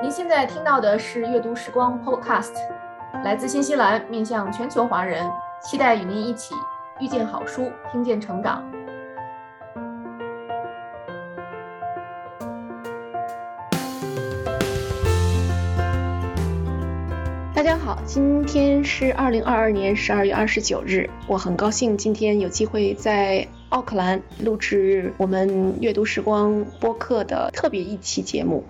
您现在听到的是阅读时光 Podcast，来自新西兰，面向全球华人，期待与您一起遇见好书，听见成长。大家好，今天是二零二二年十二月二十九日，我很高兴今天有机会在奥克兰录制我们阅读时光播客的特别一期节目。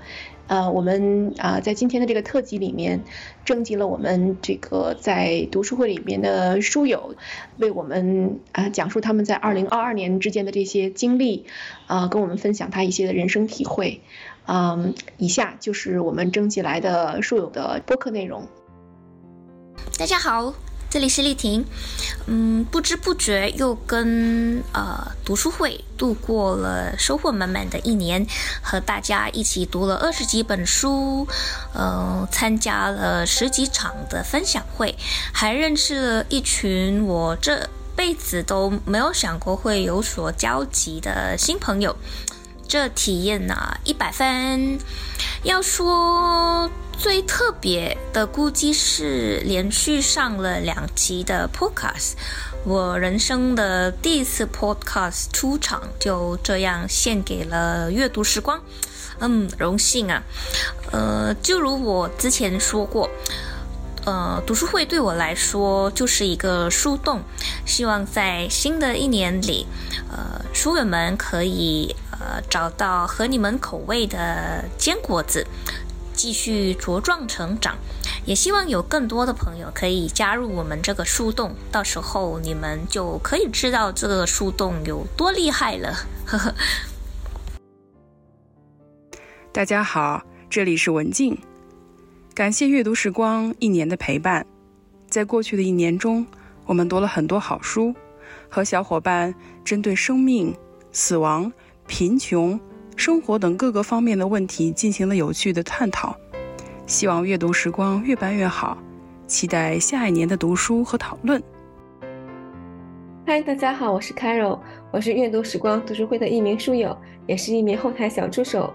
呃，我们啊，在今天的这个特辑里面，征集了我们这个在读书会里面的书友，为我们啊讲述他们在二零二二年之间的这些经历，啊，跟我们分享他一些的人生体会。嗯，以下就是我们征集来的书友的播客内容。大家好。这里是丽婷，嗯，不知不觉又跟呃读书会度过了收获满满的一年，和大家一起读了二十几本书，呃，参加了十几场的分享会，还认识了一群我这辈子都没有想过会有所交集的新朋友，这体验呢一百分。要说。最特别的估计是连续上了两集的 Podcast，我人生的第一次 Podcast 出场，就这样献给了阅读时光。嗯，荣幸啊。呃，就如我之前说过，呃，读书会对我来说就是一个树洞，希望在新的一年里，呃，书友们可以呃找到合你们口味的坚果子。继续茁壮成长，也希望有更多的朋友可以加入我们这个树洞，到时候你们就可以知道这个树洞有多厉害了。呵呵。大家好，这里是文静，感谢阅读时光一年的陪伴。在过去的一年中，我们读了很多好书，和小伙伴针对生命、死亡、贫穷。生活等各个方面的问题进行了有趣的探讨，希望阅读时光越办越好，期待下一年的读书和讨论。嗨，大家好，我是 Carol，我是阅读时光读书会的一名书友，也是一名后台小助手，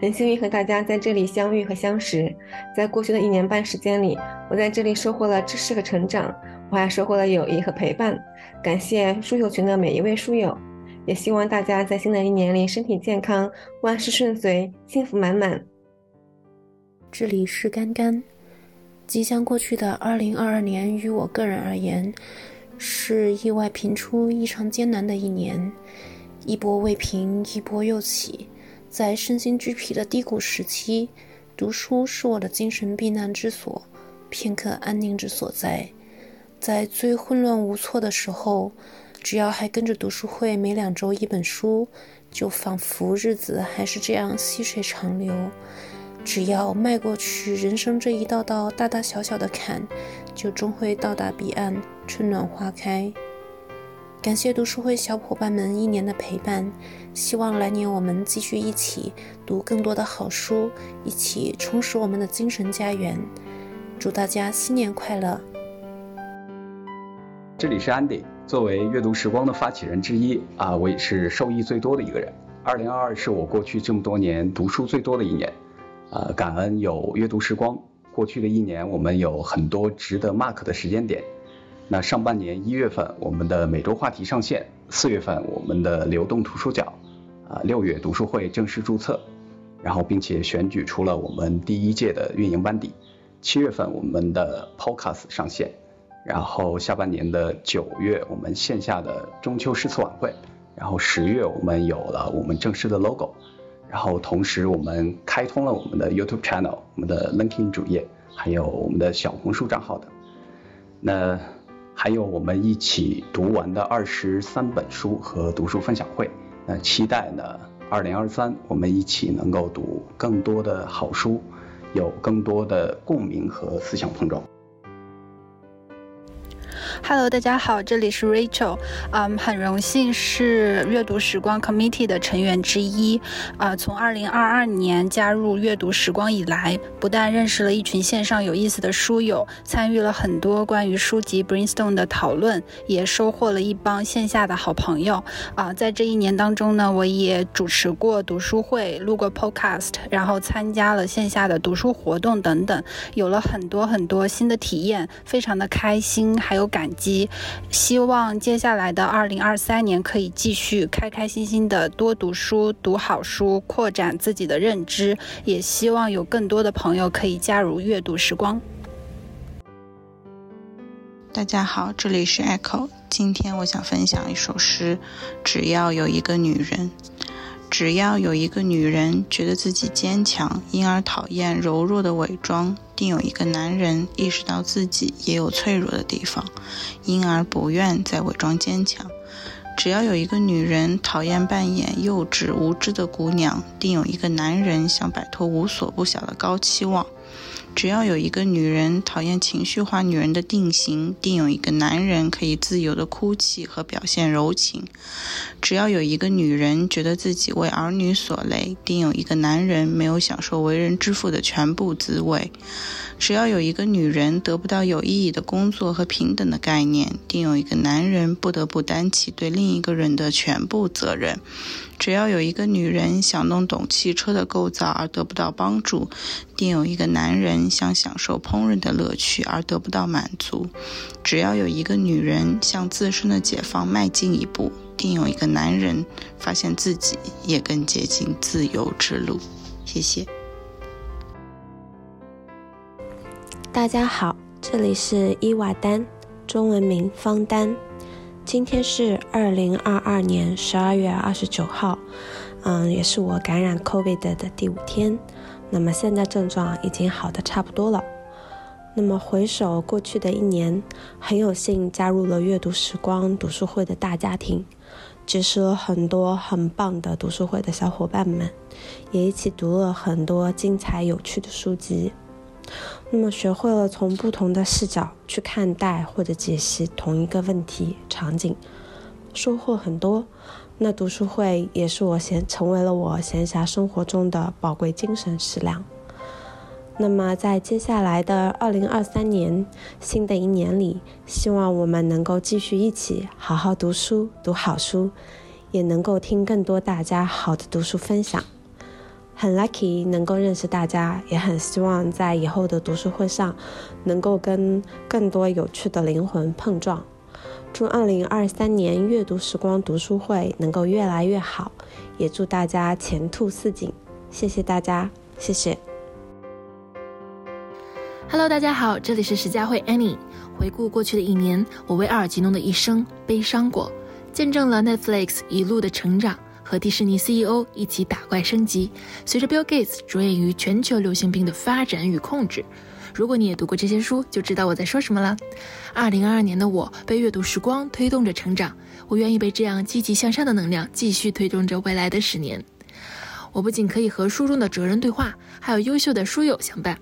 很幸运和大家在这里相遇和相识。在过去的一年半时间里，我在这里收获了知识和成长，我还收获了友谊和陪伴。感谢书友群的每一位书友。也希望大家在新的一年里身体健康，万事顺遂，幸福满满。这里是干干。即将过去的二零二二年，于我个人而言，是意外频出、异常艰难的一年。一波未平，一波又起。在身心俱疲的低谷时期，读书是我的精神避难之所，片刻安宁之所在。在最混乱无措的时候。只要还跟着读书会，每两周一本书，就仿佛日子还是这样细水长流。只要迈过去人生这一道道大大小小的坎，就终会到达彼岸，春暖花开。感谢读书会小伙伴们一年的陪伴，希望来年我们继续一起读更多的好书，一起充实我们的精神家园。祝大家新年快乐！这里是 Andy。作为阅读时光的发起人之一啊，我也是受益最多的一个人。二零二二是我过去这么多年读书最多的一年，呃，感恩有阅读时光。过去的一年，我们有很多值得 mark 的时间点。那上半年一月份，我们的每周话题上线；四月份，我们的流动图书角；啊，六月读书会正式注册，然后并且选举出了我们第一届的运营班底；七月份，我们的 podcast 上线。然后下半年的九月，我们线下的中秋诗词晚会；然后十月，我们有了我们正式的 logo；然后同时，我们开通了我们的 YouTube channel、我们的 LinkedIn 主页，还有我们的小红书账号的。那还有我们一起读完的二十三本书和读书分享会。那期待呢，二零二三我们一起能够读更多的好书，有更多的共鸣和思想碰撞。Hello，大家好，这里是 Rachel，嗯，很荣幸是阅读时光 Committee 的成员之一。啊，从2022年加入阅读时光以来，不但认识了一群线上有意思的书友，参与了很多关于书籍 Brainstorm 的讨论，也收获了一帮线下的好朋友。啊，在这一年当中呢，我也主持过读书会，录过 Podcast，然后参加了线下的读书活动等等，有了很多很多新的体验，非常的开心，还有感激。希望接下来的二零二三年可以继续开开心心的多读书、读好书，扩展自己的认知。也希望有更多的朋友可以加入阅读时光。大家好，这里是 Echo，今天我想分享一首诗：只要有一个女人。只要有一个女人觉得自己坚强，因而讨厌柔弱的伪装，定有一个男人意识到自己也有脆弱的地方，因而不愿再伪装坚强。只要有一个女人讨厌扮演幼稚无知的姑娘，定有一个男人想摆脱无所不晓的高期望。只要有一个女人讨厌情绪化女人的定型，定有一个男人可以自由的哭泣和表现柔情。只要有一个女人觉得自己为儿女所累，定有一个男人没有享受为人之父的全部滋味。只要有一个女人得不到有意义的工作和平等的概念，定有一个男人不得不担起对另一个人的全部责任。只要有一个女人想弄懂汽车的构造而得不到帮助，定有一个男人想享受烹饪的乐趣而得不到满足。只要有一个女人向自身的解放迈进一步，定有一个男人发现自己也更接近自由之路。谢谢。大家好，这里是伊瓦丹，中文名方丹。今天是二零二二年十二月二十九号，嗯，也是我感染 COVID 的第五天。那么现在症状已经好的差不多了。那么回首过去的一年，很有幸加入了阅读时光读书会的大家庭，结识了很多很棒的读书会的小伙伴们，也一起读了很多精彩有趣的书籍。那么学会了从不同的视角去看待或者解析同一个问题场景，收获很多。那读书会也是我闲成为了我闲暇生活中的宝贵精神食粮。那么在接下来的二零二三年新的一年里，希望我们能够继续一起好好读书，读好书，也能够听更多大家好的读书分享。很 lucky 能够认识大家，也很希望在以后的读书会上，能够跟更多有趣的灵魂碰撞。祝2023年阅读时光读书会能够越来越好，也祝大家前途似锦。谢谢大家，谢谢。Hello，大家好，这里是石佳慧 Annie。回顾过去的一年，我为阿尔吉诺的一生悲伤过，见证了 Netflix 一路的成长。和迪士尼 CEO 一起打怪升级。随着 Bill Gates 着眼于全球流行病的发展与控制，如果你也读过这些书，就知道我在说什么了。二零二二年的我被阅读时光推动着成长，我愿意被这样积极向上的能量继续推动着未来的十年。我不仅可以和书中的哲人对话，还有优秀的书友相伴。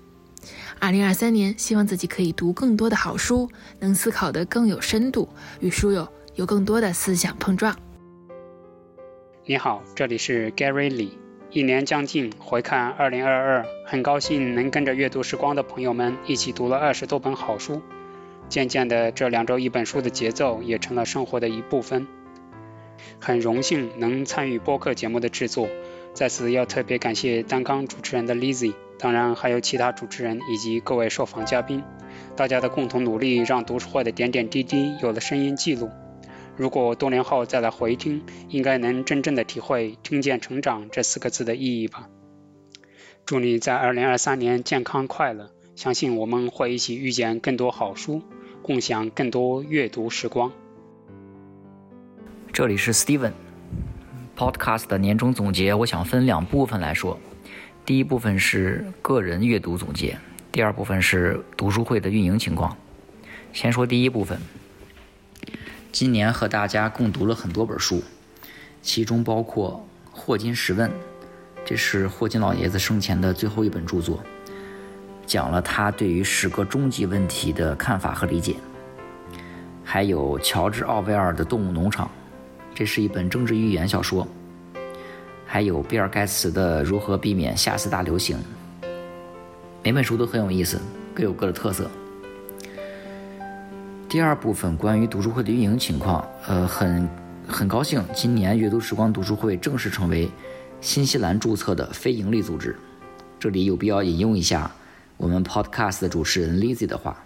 二零二三年，希望自己可以读更多的好书，能思考得更有深度，与书友有更多的思想碰撞。你好，这里是 Gary Lee。一年将近，回看2022，很高兴能跟着阅读时光的朋友们一起读了二十多本好书。渐渐的，这两周一本书的节奏也成了生活的一部分。很荣幸能参与播客节目的制作，在此要特别感谢担纲主持人的 Lizzy，当然还有其他主持人以及各位受访嘉宾。大家的共同努力，让读书会的点点滴滴有了声音记录。如果多年后再来回听，应该能真正的体会“听见成长”这四个字的意义吧。祝你在二零二三年健康快乐，相信我们会一起遇见更多好书，共享更多阅读时光。这里是 Steven，Podcast 的年终总结，我想分两部分来说。第一部分是个人阅读总结，第二部分是读书会的运营情况。先说第一部分。今年和大家共读了很多本书，其中包括《霍金十问》，这是霍金老爷子生前的最后一本著作，讲了他对于十个终极问题的看法和理解。还有乔治·奥威尔的《动物农场》，这是一本政治寓言小说。还有比尔·盖茨的《如何避免下次大流行》。每本书都很有意思，各有各的特色。第二部分关于读书会的运营情况，呃，很很高兴，今年阅读时光读书会正式成为新西兰注册的非营利组织。这里有必要引用一下我们 Podcast 的主持人 Lizzy 的话：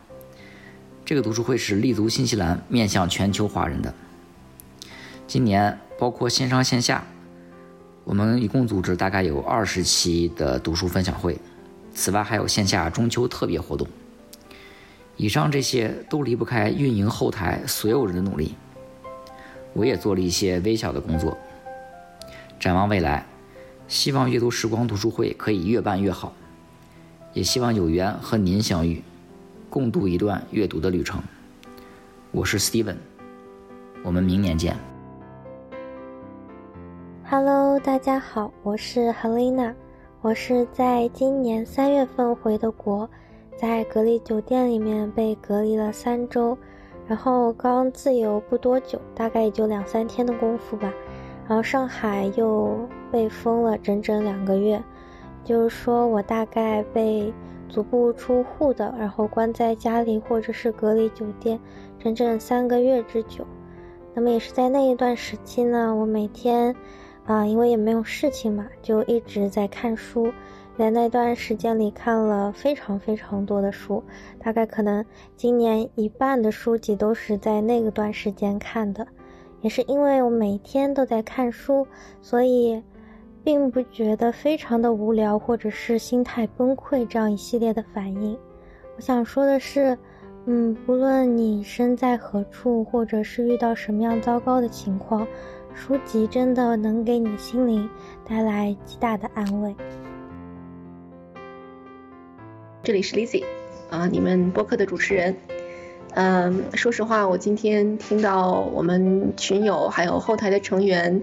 这个读书会是立足新西兰，面向全球华人的。今年包括线上线下，我们一共组织大概有二十期的读书分享会。此外，还有线下中秋特别活动。以上这些都离不开运营后台所有人的努力。我也做了一些微小的工作。展望未来，希望阅读时光读书会可以越办越好，也希望有缘和您相遇，共度一段阅读的旅程。我是 Steven，我们明年见。Hello，大家好，我是 Helena。我是在今年三月份回的国，在隔离酒店里面被隔离了三周，然后刚自由不多久，大概也就两三天的功夫吧，然后上海又被封了整整两个月，就是说我大概被足不出户的，然后关在家里或者是隔离酒店整整三个月之久，那么也是在那一段时期呢，我每天。啊，因为也没有事情嘛，就一直在看书，在那段时间里看了非常非常多的书，大概可能今年一半的书籍都是在那个段时间看的。也是因为我每天都在看书，所以并不觉得非常的无聊，或者是心态崩溃这样一系列的反应。我想说的是，嗯，不论你身在何处，或者是遇到什么样糟糕的情况。书籍真的能给你的心灵带来极大的安慰。这里是 Lizzy，啊，你们播客的主持人。嗯，说实话，我今天听到我们群友还有后台的成员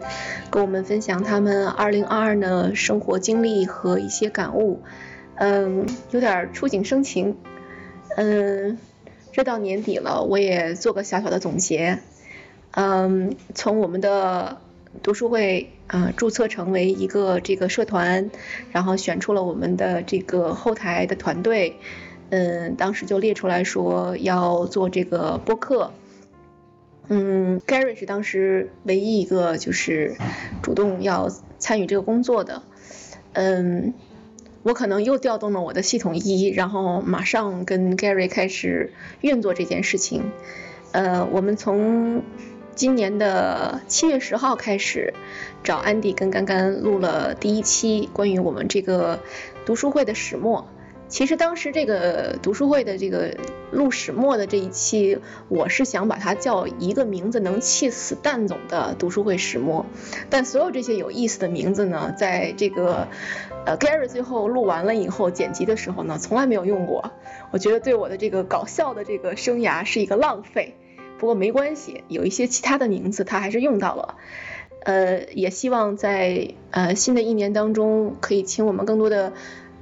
跟我们分享他们2022的生活经历和一些感悟，嗯，有点触景生情。嗯，这到年底了，我也做个小小的总结。嗯，从我们的读书会啊注册成为一个这个社团，然后选出了我们的这个后台的团队，嗯，当时就列出来说要做这个播客，嗯，Gary 是当时唯一一个就是主动要参与这个工作的，嗯，我可能又调动了我的系统一，然后马上跟 Gary 开始运作这件事情，呃，我们从。今年的七月十号开始，找安迪跟甘甘录了第一期关于我们这个读书会的始末。其实当时这个读书会的这个录始末的这一期，我是想把它叫一个名字能气死蛋总的读书会始末。但所有这些有意思的名字呢，在这个呃 Gary 最后录完了以后剪辑的时候呢，从来没有用过。我觉得对我的这个搞笑的这个生涯是一个浪费。不过没关系，有一些其他的名字他还是用到了，呃，也希望在呃新的一年当中可以请我们更多的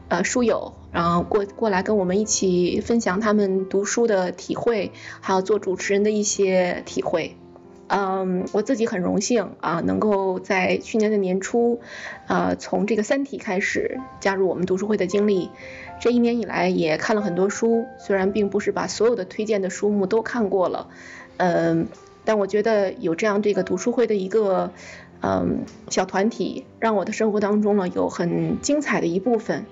呃书友，然后过过来跟我们一起分享他们读书的体会，还有做主持人的一些体会。嗯，我自己很荣幸啊，能够在去年的年初，呃，从这个《三体》开始加入我们读书会的经历。这一年以来也看了很多书，虽然并不是把所有的推荐的书目都看过了。嗯，但我觉得有这样这个读书会的一个嗯小团体，让我的生活当中呢有很精彩的一部分。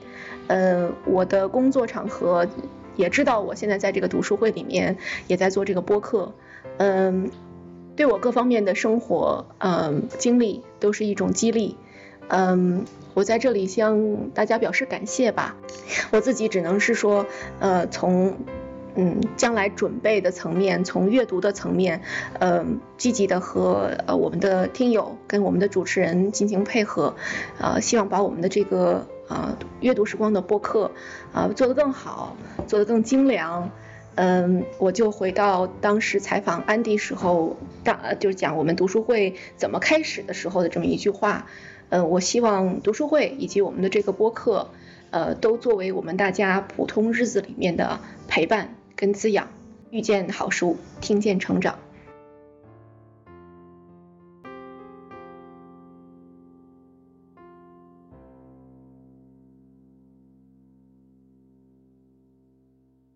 嗯，我的工作场合也知道，我现在在这个读书会里面也在做这个播客。嗯，对我各方面的生活嗯经历都是一种激励。嗯，我在这里向大家表示感谢吧。我自己只能是说，呃，从。嗯，将来准备的层面，从阅读的层面，嗯，积极的和呃我们的听友跟我们的主持人进行配合，呃，希望把我们的这个啊阅读时光的播客啊做得更好，做得更精良。嗯，我就回到当时采访安迪时候，当就是讲我们读书会怎么开始的时候的这么一句话。嗯，我希望读书会以及我们的这个播客，呃，都作为我们大家普通日子里面的陪伴。跟滋养，遇见好书，听见成长。